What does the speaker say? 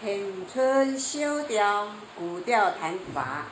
平春小调，古调弹法。